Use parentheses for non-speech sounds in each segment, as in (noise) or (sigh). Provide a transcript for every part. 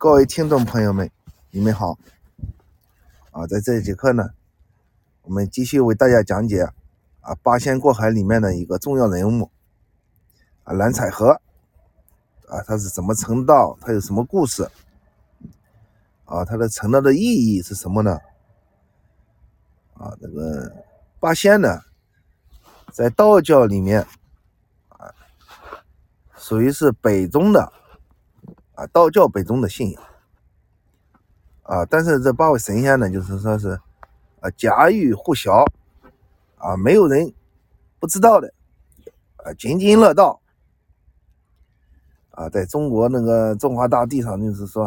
各位听众朋友们，你们好！啊，在这节课呢，我们继续为大家讲解啊《八仙过海》里面的一个重要人物啊蓝采和啊，他是怎么成道？他有什么故事？啊，他的成道的意义是什么呢？啊，这个八仙呢，在道教里面啊，属于是北宗的。啊，道教北宗的信仰啊，但是这八位神仙呢，就是说是啊家喻户晓啊，没有人不知道的啊，津津乐道啊，在中国那个中华大地上，就是说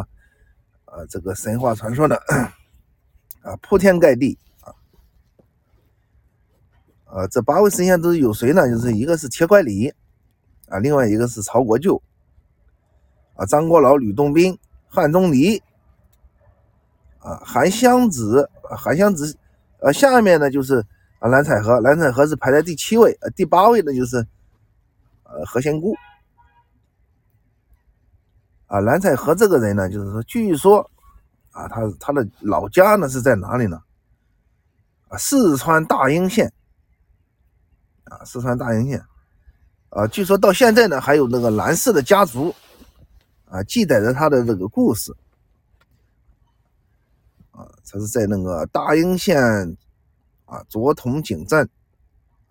啊，这个神话传说呢啊，铺天盖地啊啊，这八位神仙都有谁呢？就是一个是铁拐李啊，另外一个是曹国舅。啊，张国老、吕洞宾、汉钟离，啊，韩湘子，韩湘子，呃，下面呢就是啊蓝采和，蓝采和是排在第七位，呃，第八位呢就是呃何仙姑，啊，蓝采和这个人呢，就是说，据说啊，他他的老家呢是在哪里呢？啊，四川大英县，啊，四川大英县，啊，据说到现在呢还有那个蓝氏的家族。啊，记载着他的这个故事，啊，他是在那个大英县啊卓同井镇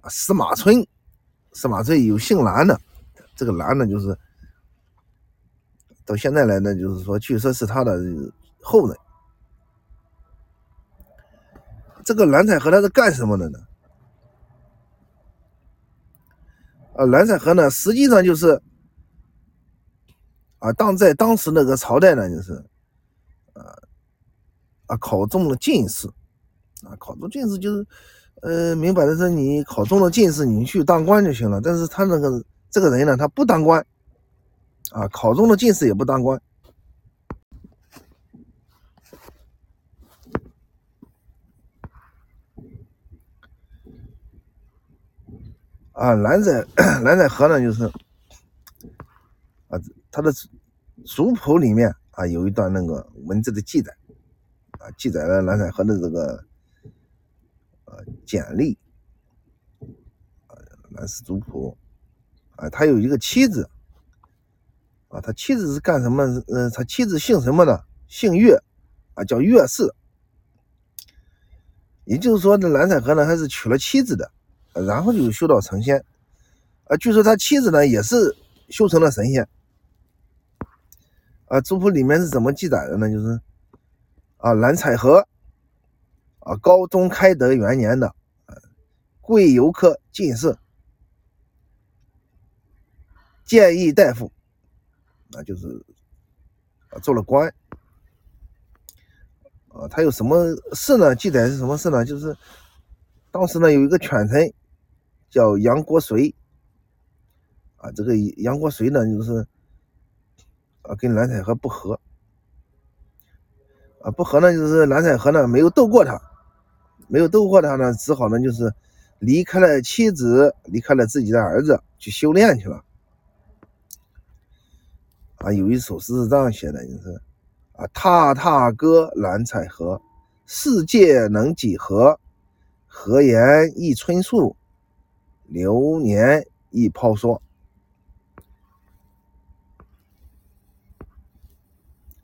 啊司马村，司马村有姓蓝的，这个蓝呢就是到现在来呢，就是说据说是他的后人。这个蓝采和他是干什么的呢？啊，蓝采和呢实际上就是。啊，当在当时那个朝代呢，就是，呃，啊，考中了进士，啊，考中进士就是，呃，明摆的是你考中了进士，你去当官就行了。但是他那个这个人呢，他不当官，啊，考中了进士也不当官。啊，蓝采 (coughs) 蓝采和呢，就是，他的族谱里面啊有一段那个文字的记载，啊记载了蓝采和的这个呃简历，啊蓝氏族谱，啊他有一个妻子，啊他妻子是干什么？呃他妻子姓什么呢？姓岳，啊叫岳氏，也就是说这蓝采和呢还是娶了妻子的，然后就修道成仙，啊据说他妻子呢也是修成了神仙。啊，族谱里面是怎么记载的呢？就是啊，蓝采和啊，高宗开德元年的贵游科进士，谏议大夫，那就是啊，做了官。啊，他有什么事呢？记载是什么事呢？就是当时呢，有一个权臣叫杨国随，啊，这个杨国随呢，就是。跟蓝采和不和，啊不和呢，就是蓝采和呢没有斗过他，没有斗过他呢，只好呢就是离开了妻子，离开了自己的儿子去修炼去了。啊，有一首诗是这样写的，就是啊，踏踏歌蓝采和，世界能几何？何言一春树，流年一抛梭。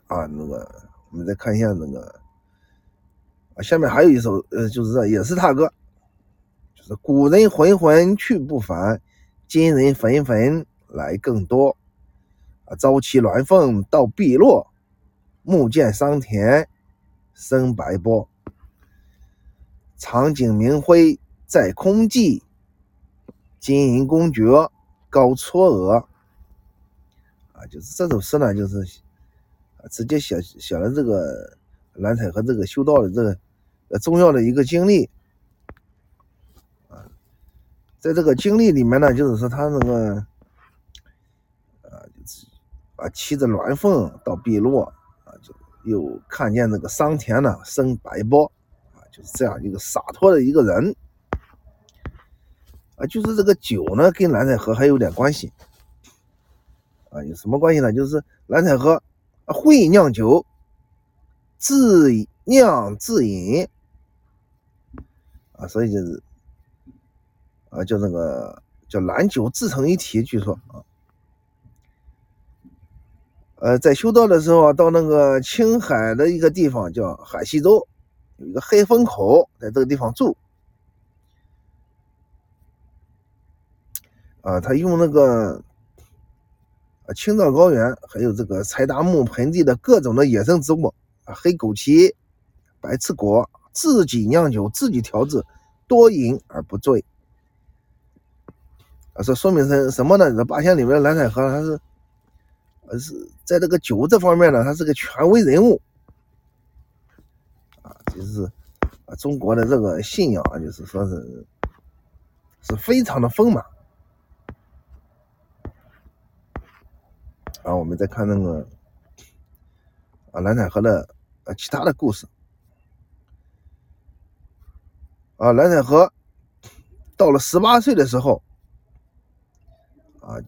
啊，那个，我们再看一下那个，啊，下面还有一首，呃，就是这也是他歌，就是古人浑浑去不返，今人坟坟来更多。啊，朝起鸾凤到碧落，暮见桑田生白波。长颈明辉在空际，金银公爵高嵯峨。啊，就是这首诗呢，就是。直接写写了这个蓝采和这个修道的这个呃重要的一个经历啊，在这个经历里面呢，就是说他那个啊，啊骑着鸾凤到碧落啊，就又看见那个桑田呢生白波啊，就是这样一个洒脱的一个人啊，就是这个酒呢跟蓝采和还有点关系啊，有什么关系呢？就是蓝采和。会酿酒，自酿自饮啊，所以就是啊，叫那个叫蓝酒自成一体，据说啊，呃，在修道的时候啊，到那个青海的一个地方叫海西州，有一个黑风口，在这个地方住。啊，他用那个青藏高原，还有这个柴达木盆地的各种的野生植物啊，黑枸杞、白刺果，自己酿酒，自己调制，多饮而不醉。啊，这说明是什么呢？这八仙里面的蓝采和，他是，呃，是在这个酒这方面呢，他是个权威人物。啊，就是啊，中国的这个信仰啊，就是说是是非常的丰满。然后我们再看那个啊蓝采和的呃其他的故事啊蓝采和到了十八岁的时候啊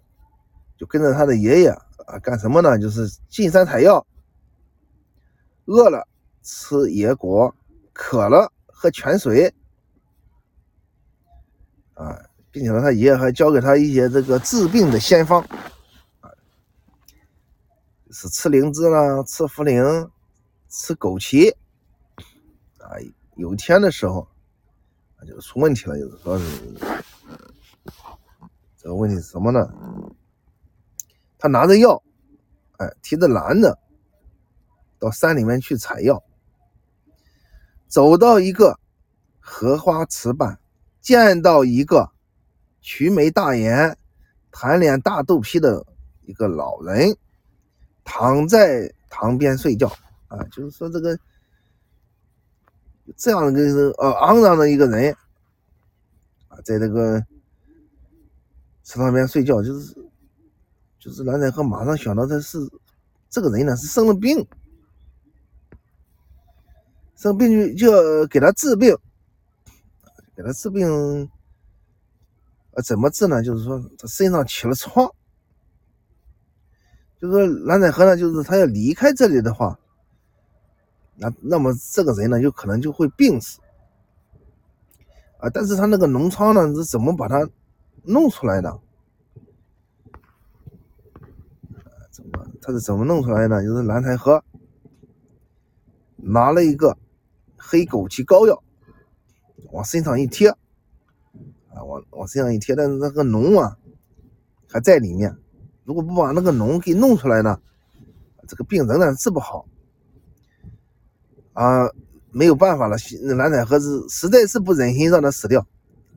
就跟着他的爷爷啊干什么呢？就是进山采药，饿了吃野果，渴了喝泉水啊，并且呢他爷爷还教给他一些这个治病的仙方。是吃灵芝啦，吃茯苓，吃枸杞，啊，有一天的时候，啊，就出问题了，就是说是这个问题是什么呢？他拿着药，哎，提着篮子到山里面去采药，走到一个荷花池畔，见到一个曲眉大眼、盘脸大肚皮的一个老人。躺在塘边睡觉啊，就是说这个这样的一个是呃昂扬的一个人啊，在这个池塘边睡觉，就是就是蓝采和马上想到的是这个人呢是生了病，生病就就要给他治病，给他治病，怎么治呢？就是说他身上起了疮。就是说蓝采和呢，就是他要离开这里的话，那那么这个人呢，有可能就会病死啊。但是他那个脓疮呢，是怎么把它弄出来的？怎么他是怎么弄出来的？就是蓝采和拿了一个黑枸杞膏药，往身上一贴，啊，往往身上一贴，但是那个脓啊还在里面。如果不把那个脓给弄出来呢，这个病仍然治不好啊，没有办法了。蓝采和是实在是不忍心让他死掉，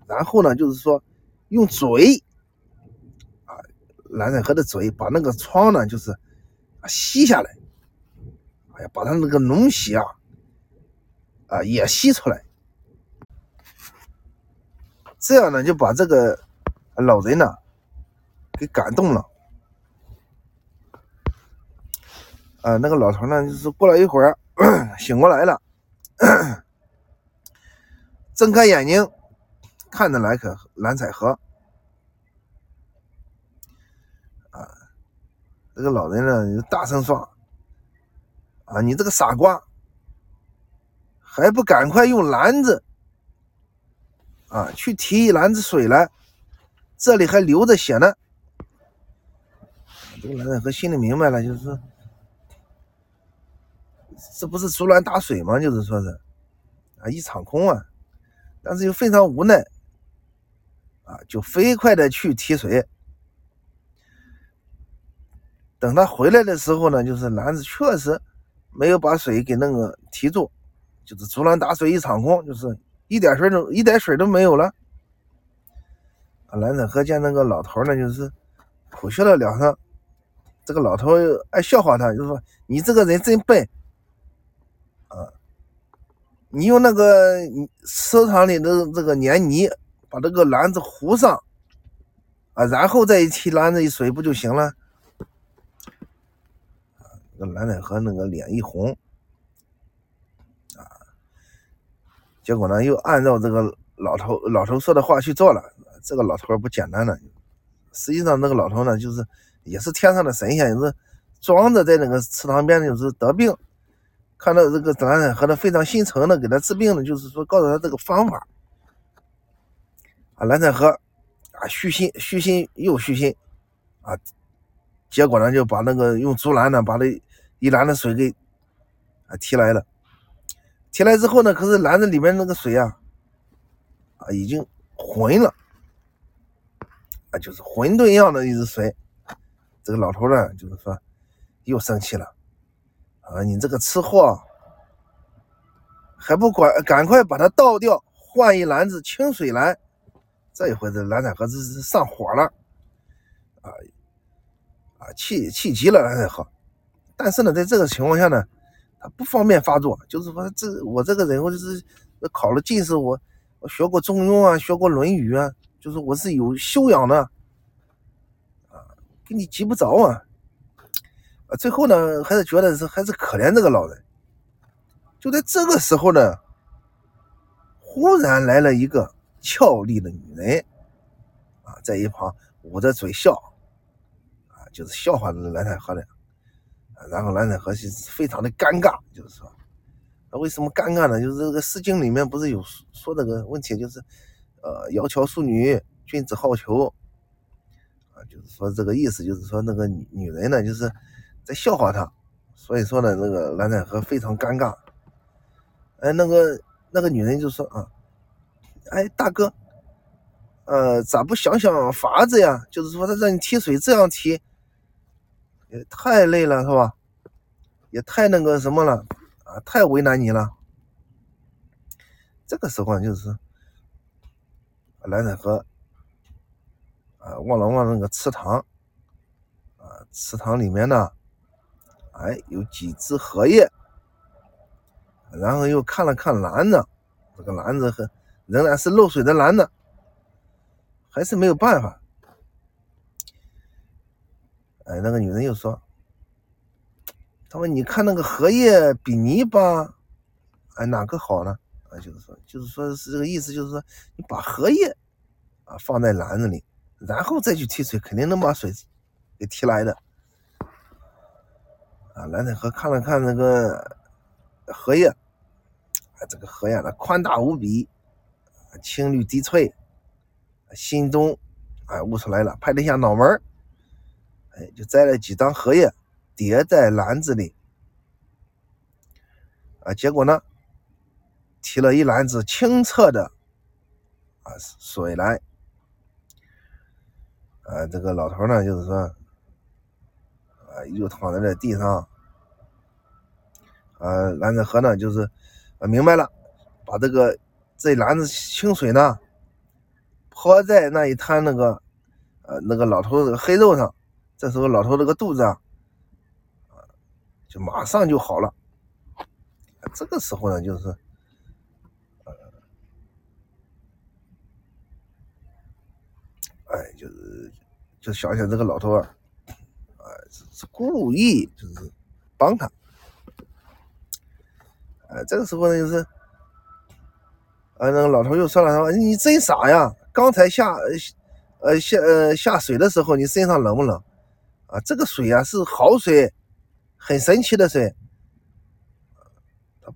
然后呢，就是说用嘴啊，蓝采和的嘴把那个疮呢，就是吸下来，哎呀，把他那个脓血啊啊也吸出来，这样呢就把这个老人呢给感动了。啊，那个老头呢，就是过了一会儿醒过来了，睁开眼睛看着蓝可蓝采和，啊，这个老人呢就大声说：“啊，你这个傻瓜，还不赶快用篮子啊去提一篮子水来，这里还流着血呢。”这个蓝采和心里明白了，就是。这不是竹篮打水吗？就是说是啊，一场空啊，但是又非常无奈啊，就飞快的去提水。等他回来的时候呢，就是篮子确实没有把水给那个提住，就是竹篮打水一场空，就是一点水都一点水都没有了。啊，蓝采和见那个老头呢，就是苦笑了两声。这个老头爱笑话他，就说：“你这个人真笨。”你用那个池塘里的这个粘泥把这个篮子糊上，啊，然后再一提篮子一水不就行了？啊，那蓝采和那个脸一红，啊，结果呢又按照这个老头老头说的话去做了。这个老头不简单了，实际上那个老头呢就是也是天上的神仙，也是装着在那个池塘边，就是得病，看到这个蓝采和呢非常心疼的给他治病呢，就是说告诉他这个方法。啊，蓝采和啊虚心虚心又虚心啊，结果呢就把那个用竹篮呢把那一篮的水给啊提来了。提来之后呢，可是篮子里面那个水啊啊已经浑了啊，就是混沌一样的一只水。这个老头呢，就是说又生气了啊！你这个吃货，还不管赶快把它倒掉，换一篮子清水来。这一回这蓝采和这是上火了啊啊，气气急了蓝采和。但是呢，在这个情况下呢，他不方便发作，就是说这我这个人，我就是考了进士，我我学过中庸啊，学过论语啊，就是我是有修养的。啊，给你急不着啊！最后呢，还是觉得是还是可怜这个老人。就在这个时候呢，忽然来了一个俏丽的女人，啊，在一旁捂着嘴笑，啊，就是笑话蓝采和的。然后蓝采和是非常的尴尬，就是说，那为什么尴尬呢？就是这个《诗经》里面不是有说这个问题，就是，呃，窈窕淑女，君子好逑。啊就是说这个意思，就是说那个女女人呢，就是在笑话他，所以说呢，那个蓝采和非常尴尬。哎，那个那个女人就说啊，哎，大哥，呃，咋不想想法子呀？就是说他让你提水这样提，也太累了，是吧？也太那个什么了啊，太为难你了。这个时候就是蓝采和。啊，望了望那个池塘，啊，池塘里面呢，哎，有几只荷叶，然后又看了看篮子，这个篮子很仍然是漏水的篮子，还是没有办法。哎，那个女人又说：“他说你看那个荷叶比泥巴，哎，哪个好呢？啊，就是说，就是说是这个意思，就是说你把荷叶啊放在篮子里。”然后再去提水，肯定能把水给提来的。蓝采和看了看那个荷叶，啊，这个荷叶呢宽大无比，青绿低翠，心中啊悟出来了，拍了一下脑门哎，就摘了几张荷叶叠在篮子里，啊，结果呢，提了一篮子清澈的啊水来。啊，这个老头呢，就是说，啊，又躺在这地上，呃，蓝子河呢，就是呃，明白了，把这个这篮子清水呢，泼在那一滩那个，呃，那个老头这个黑肉上，这时候老头这个肚子啊，就马上就好了。这个时候呢，就是。哎，就是就想想这个老头啊，啊，是是故意就是帮他。哎，这个时候呢，就是，啊，那个老头又说了，他说：“你真傻呀！刚才下，呃下呃下水的时候，你身上冷不冷？啊，这个水啊是好水，很神奇的水，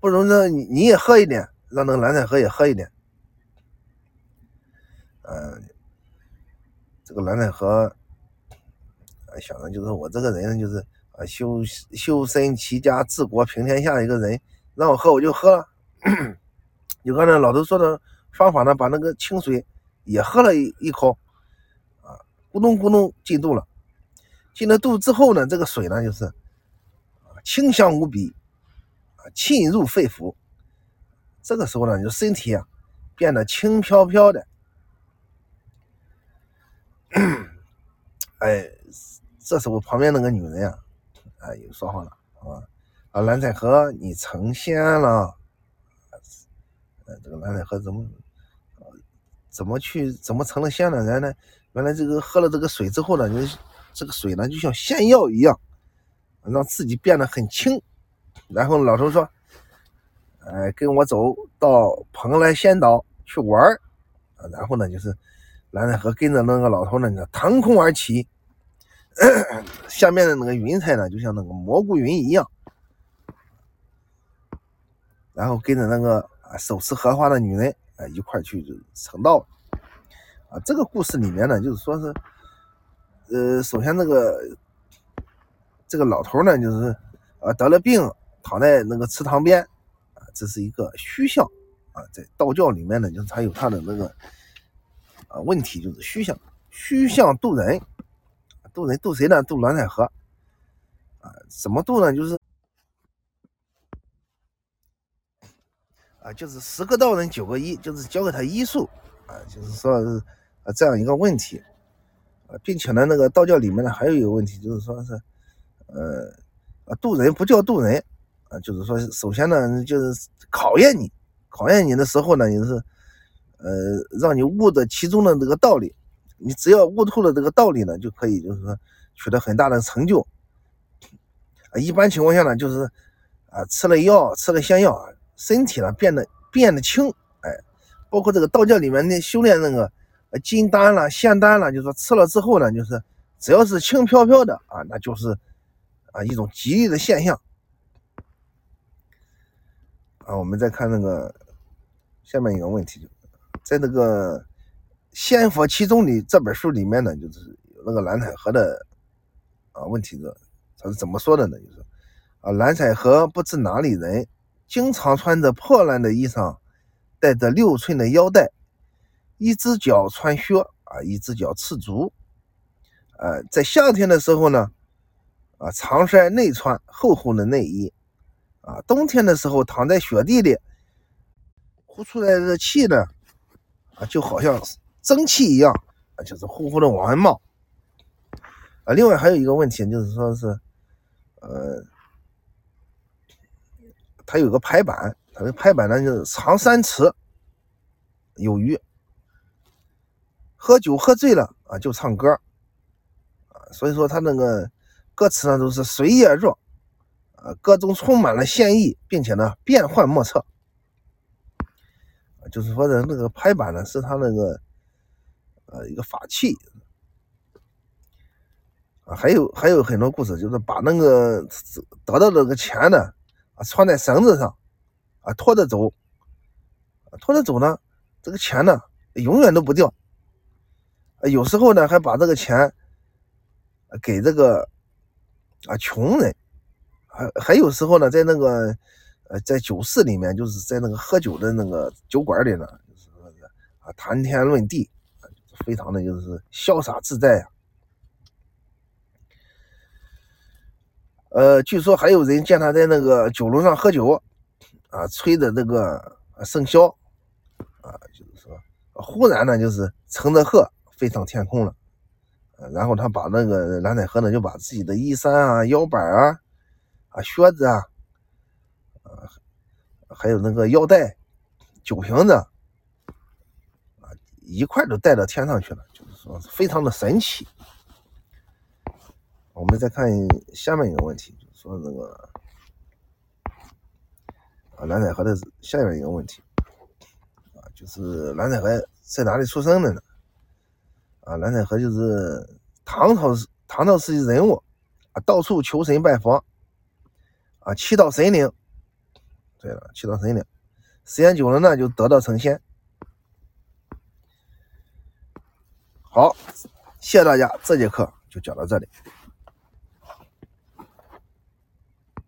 不如呢你你也喝一点，让那个蓝采和也喝一点。”嗯。这个蓝采和想的就是我这个人就是啊修修身齐家治国平天下一个人，让我喝我就喝了。就刚才老头说的方法呢，把那个清水也喝了一一口，啊，咕咚咕咚进肚了。进了肚之后呢，这个水呢就是清香无比，啊沁入肺腑。这个时候呢，就身体啊变得轻飘飘的。哎，这时候旁边那个女人呀，哎，又说话了，啊，啊，蓝采和你成仙了，呃，这个蓝采和怎么，怎么去，怎么成了仙呢？原来，原来这个喝了这个水之后呢，就这个水呢，就像仙药一样，让自己变得很轻。然后老头说，哎，跟我走到蓬莱仙岛去玩儿，然后呢，就是。蓝采和跟着那个老头呢，就腾空而起，(coughs) 下面的那个云彩呢，就像那个蘑菇云一样，然后跟着那个啊手持荷花的女人啊一块去成道。啊，这个故事里面呢，就是说是，呃，首先那个这个老头呢，就是啊得了病，躺在那个池塘边，啊，这是一个虚像，啊，在道教里面呢，就是他有他的那个啊问题，就是虚像，虚像渡人，渡人渡谁呢？渡蓝采和，啊，怎么渡呢？就是啊，就是十个道人九个医，就是教给他医术，啊，就是说是。啊，这样一个问题，啊，并且呢，那个道教里面呢，还有一个问题，就是说是，呃，啊，渡人不叫渡人，啊，就是说，首先呢，就是考验你，考验你的时候呢，就是，呃，让你悟得其中的这个道理，你只要悟透了这个道理呢，就可以，就是说，取得很大的成就。啊，一般情况下呢，就是，啊，吃了药，吃了仙药啊，身体呢变得变得轻，哎，包括这个道教里面的修炼那个。金丹了，仙丹了，就是说吃了之后呢，就是只要是轻飘飘的啊，那就是啊一种吉利的现象啊。我们再看那个下面一个问题，在那个《仙佛其中》里这本书里面呢，就是有那个蓝采和的啊问题的，他是怎么说的呢？就是啊，蓝采和不知哪里人，经常穿着破烂的衣裳，带着六寸的腰带。一只脚穿靴啊，一只脚赤足，呃，在夏天的时候呢，啊，长衫内穿厚厚的内衣，啊，冬天的时候躺在雪地里，呼出来的气呢，啊，就好像蒸汽一样，啊，就是呼呼的往外冒，啊，另外还有一个问题就是说是，呃，它有个排版，它的排版呢就是长三尺有余。喝酒喝醉了啊，就唱歌。啊，所以说他那个歌词呢都是随意而作，啊，歌中充满了仙意，并且呢变幻莫测，就是说的那个拍板呢是他那个呃一个法器。啊，还有还有很多故事，就是把那个得到那个钱呢啊穿在绳子上啊拖着走，拖着走呢，这个钱呢永远都不掉。有时候呢，还把这个钱给这个啊穷人，还还有时候呢，在那个呃在酒肆里面，就是在那个喝酒的那个酒馆里呢，就是啊谈天论地，非常的就是潇洒自在呀。呃，据说还有人见他在那个酒楼上喝酒，啊吹的那个笙箫，啊就是说忽然呢就是乘着鹤。飞上天空了，然后他把那个蓝采和呢，就把自己的衣衫啊、腰板啊、啊靴子啊，啊，还有那个腰带、酒瓶子啊，一块都带到天上去了，就是说非常的神奇。我们再看下面一个问题，就是说那个啊蓝采和的下面一个问题啊，就是蓝采和在哪里出生的呢？啊，蓝采和就是唐朝唐朝时期人物啊，到处求神拜佛啊，祈祷神灵。对了，祈祷神灵，时间久了呢，就得道成仙。好，谢谢大家，这节课就讲到这里。